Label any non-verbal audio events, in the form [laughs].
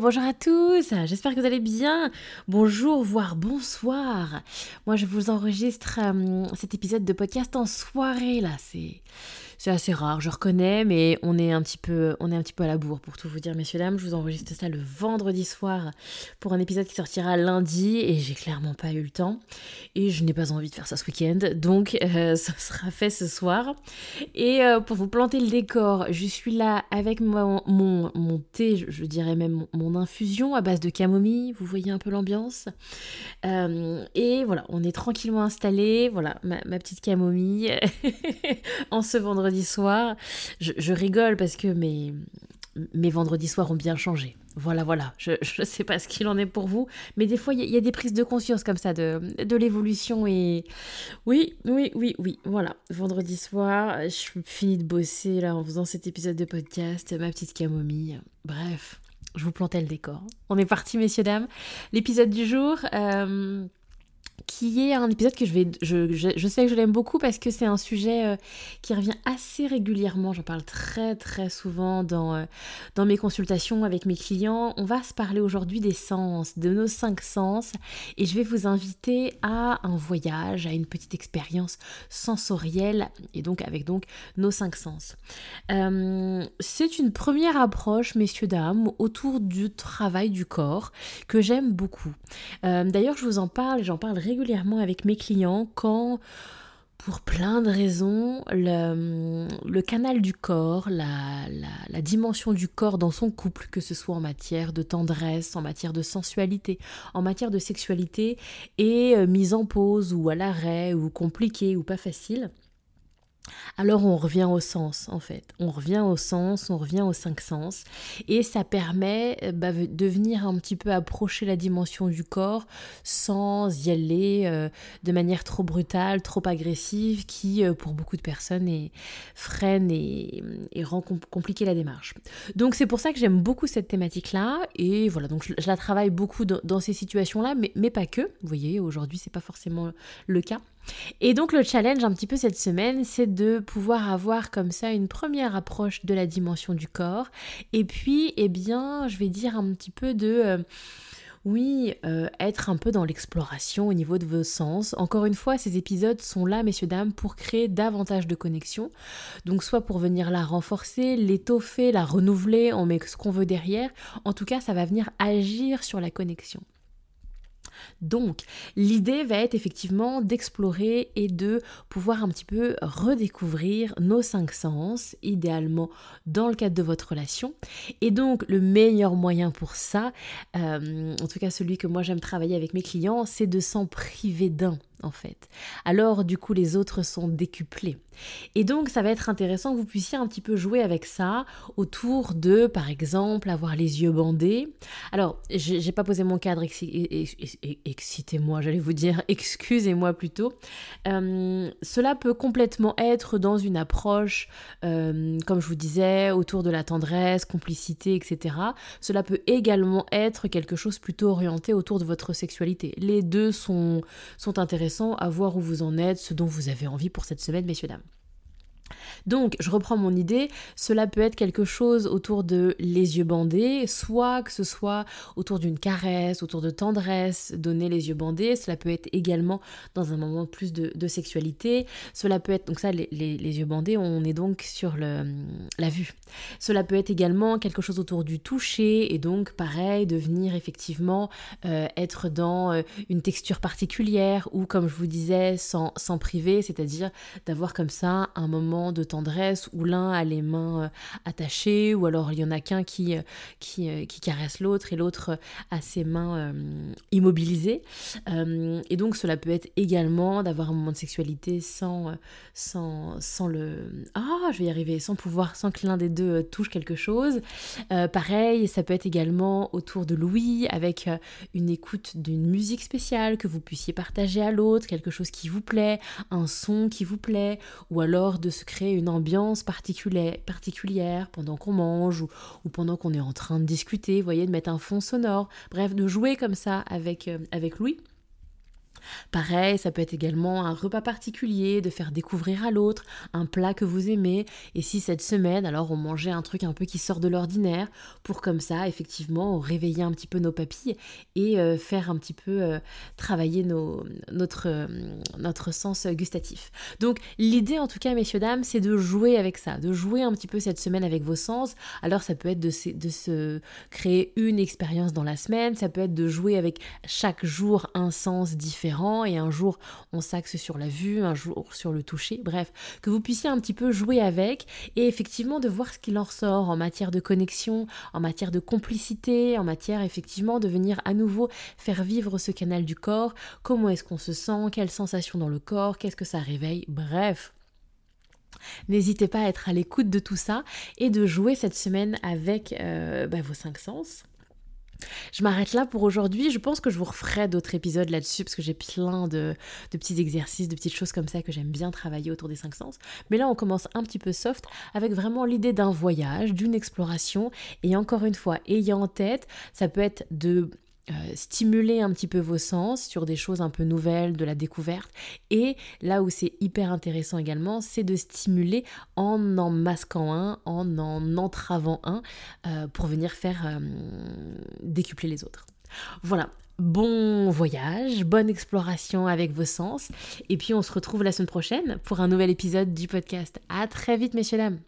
Bonjour à tous, j'espère que vous allez bien. Bonjour, voire bonsoir. Moi, je vous enregistre euh, cet épisode de podcast en soirée là. C'est c'est assez rare, je reconnais, mais on est un petit peu, on est un petit peu à la bourre pour tout vous dire, messieurs dames. Je vous enregistre ça le vendredi soir pour un épisode qui sortira lundi et j'ai clairement pas eu le temps et je n'ai pas envie de faire ça ce week-end, donc euh, [laughs] ça sera fait ce soir. Et euh, pour vous planter le décor, je suis là avec mon, mon, thé, je, dirais même mon, infusion à base de camomille. Vous voyez un peu l'ambiance. Euh, et voilà, on est tranquillement installé. Voilà, ma, petite camomille [laughs] en ce vendredi soir. Je, rigole parce que mes, mes vendredis soirs ont bien changé. Voilà, voilà. Je ne sais pas ce qu'il en est pour vous, mais des fois, il y, a des prises de conscience comme ça de, de l'évolution. Et oui, oui, oui, oui. Voilà. Vendredi soir, je finis de bosser là en faisant cet épisode de podcast, ma petite camomille. Bref, je vous plantais le décor. On est parti, messieurs, dames. L'épisode du jour. Euh, qui est un épisode que je vais je, sais que je l'aime beaucoup parce que c'est un sujet euh, qui revient assez régulièrement. J'en parle très très souvent dans, euh, dans mes consultations avec mes clients. On va se parler aujourd'hui des sens de nos cinq sens. Et je vais vous inviter à un voyage à une petite expérience sensorielle et donc avec donc nos cinq sens. Euh, c'est une première approche messieurs dames autour du travail du corps que j'aime beaucoup. D'ailleurs je vous en parle j'en parle régulièrement avec mes clients quand, pour plein de raisons, le, canal du corps, la, la, dimension du corps dans son couple, que ce soit en matière de tendresse, en matière de sensualité, en matière de sexualité, est euh, mise en pause ou à l'arrêt ou compliqué ou pas facile alors on revient au sens en fait. On revient au sens, on revient aux cinq sens. Et ça permet euh, bah, de venir un petit peu approcher la dimension du corps sans y aller euh, de manière trop brutale, trop agressive, qui euh, pour beaucoup de personnes est, freine et, rend compliqué la démarche. Donc c'est pour ça que j'aime beaucoup cette thématique-là. Et voilà, donc je, la travaille beaucoup dans, ces situations-là, mais, mais pas que. Vous voyez, aujourd'hui c'est pas forcément le cas. Et donc le challenge un petit peu cette semaine, c'est de pouvoir avoir comme ça une première approche de la dimension du corps. Et puis, eh bien, je vais dire un petit peu de... Euh, oui, euh, être un peu dans l'exploration au niveau de vos sens. Encore une fois, ces épisodes sont là, messieurs, dames, pour créer davantage de connexions. Donc, soit pour venir la renforcer, l'étoffer, la renouveler, on met ce qu'on veut derrière. En tout cas, ça va venir agir sur la connexion. Donc, l'idée va être effectivement d'explorer et de pouvoir un petit peu redécouvrir nos cinq sens, idéalement dans le cadre de votre relation. Et donc, le meilleur moyen pour ça, euh, en tout cas celui que moi j'aime travailler avec mes clients, c'est de s'en priver d'un en fait. Alors du coup les autres sont décuplés. Et donc ça va être intéressant que vous puissiez un petit peu jouer avec ça autour de par exemple avoir les yeux bandés. Alors j'ai pas posé mon cadre, excitez-moi, j'allais vous dire [laughs] excusez-moi plutôt. Euh, cela peut complètement être dans une approche, euh, comme je vous disais, autour de la tendresse, complicité, etc. Cela peut également être quelque chose plutôt orienté autour de votre sexualité. Les deux sont, sont intéressants à voir où vous en êtes, ce dont vous avez envie pour cette semaine, messieurs, dames. Donc, je reprends mon idée, cela peut être quelque chose autour de les yeux bandés, soit que ce soit autour d'une caresse, autour de tendresse, donner les yeux bandés, cela peut être également dans un moment plus de, sexualité, cela peut être, donc ça, les, yeux bandés, on est donc sur la vue. Cela peut être également quelque chose autour du toucher, et donc pareil, de venir effectivement euh, être dans euh, une texture particulière, ou comme je vous disais, sans, sans priver, c'est-à-dire d'avoir comme ça un moment de tendresse où l'un a les mains attachées, ou alors il y en a qu'un qui, qui, qui, caresse l'autre et l'autre a ses mains immobilisées. et donc cela peut être également d'avoir un moment de sexualité sans, sans, sans le... Ah, je vais y arriver, sans pouvoir, sans que l'un des deux touche quelque chose. pareil, ça peut être également autour de Louis, avec une écoute d'une musique spéciale que vous puissiez partager à l'autre, quelque chose qui vous plaît, un son qui vous plaît, ou alors de se créer une ambiance particulière, pendant qu'on mange ou, pendant qu'on est en train de discuter, voyez, de mettre un fond sonore, bref, de jouer comme ça avec, euh, avec Louis. Pareil, ça peut être également un repas particulier, de faire découvrir à l'autre un plat que vous aimez. Et si cette semaine, alors on mangeait un truc un peu qui sort de l'ordinaire, pour comme ça, effectivement, réveiller un petit peu nos papilles et euh, faire un petit peu euh, travailler notre, euh, notre sens gustatif. Donc l'idée, en tout cas, messieurs, dames, c'est de jouer avec ça, de jouer un petit peu cette semaine avec vos sens. Alors ça peut être de se créer une expérience dans la semaine, ça peut être de jouer avec chaque jour un sens différent et un jour on s'axe sur la vue, un jour sur le toucher, bref, que vous puissiez un petit peu jouer avec et effectivement de voir ce qu'il en ressort en matière de connexion, en matière de complicité, en matière effectivement de venir à nouveau faire vivre ce canal du corps, comment est-ce qu'on se sent, quelles sensations dans le corps, qu'est-ce que ça réveille, bref. N'hésitez pas à être à l'écoute de tout ça et de jouer cette semaine avec euh, bah, vos cinq sens. Je m'arrête là pour aujourd'hui. Je pense que je vous referai d'autres épisodes là-dessus parce que j'ai plein de, petits exercices, de petites choses comme ça que j'aime bien travailler autour des cinq sens. Mais là, on commence un petit peu soft avec vraiment l'idée d'un voyage, d'une exploration. Et encore une fois, ayant en tête, ça peut être de euh, stimuler un petit peu vos sens sur des choses un peu nouvelles, de la découverte. Et là où c'est hyper intéressant également, c'est de stimuler en en masquant un, en en entravant un, euh, pour venir faire euh, décupler les autres. Voilà, bon voyage, bonne exploration avec vos sens. Et puis on se retrouve la semaine prochaine pour un nouvel épisode du podcast. À très vite, messieurs, dames.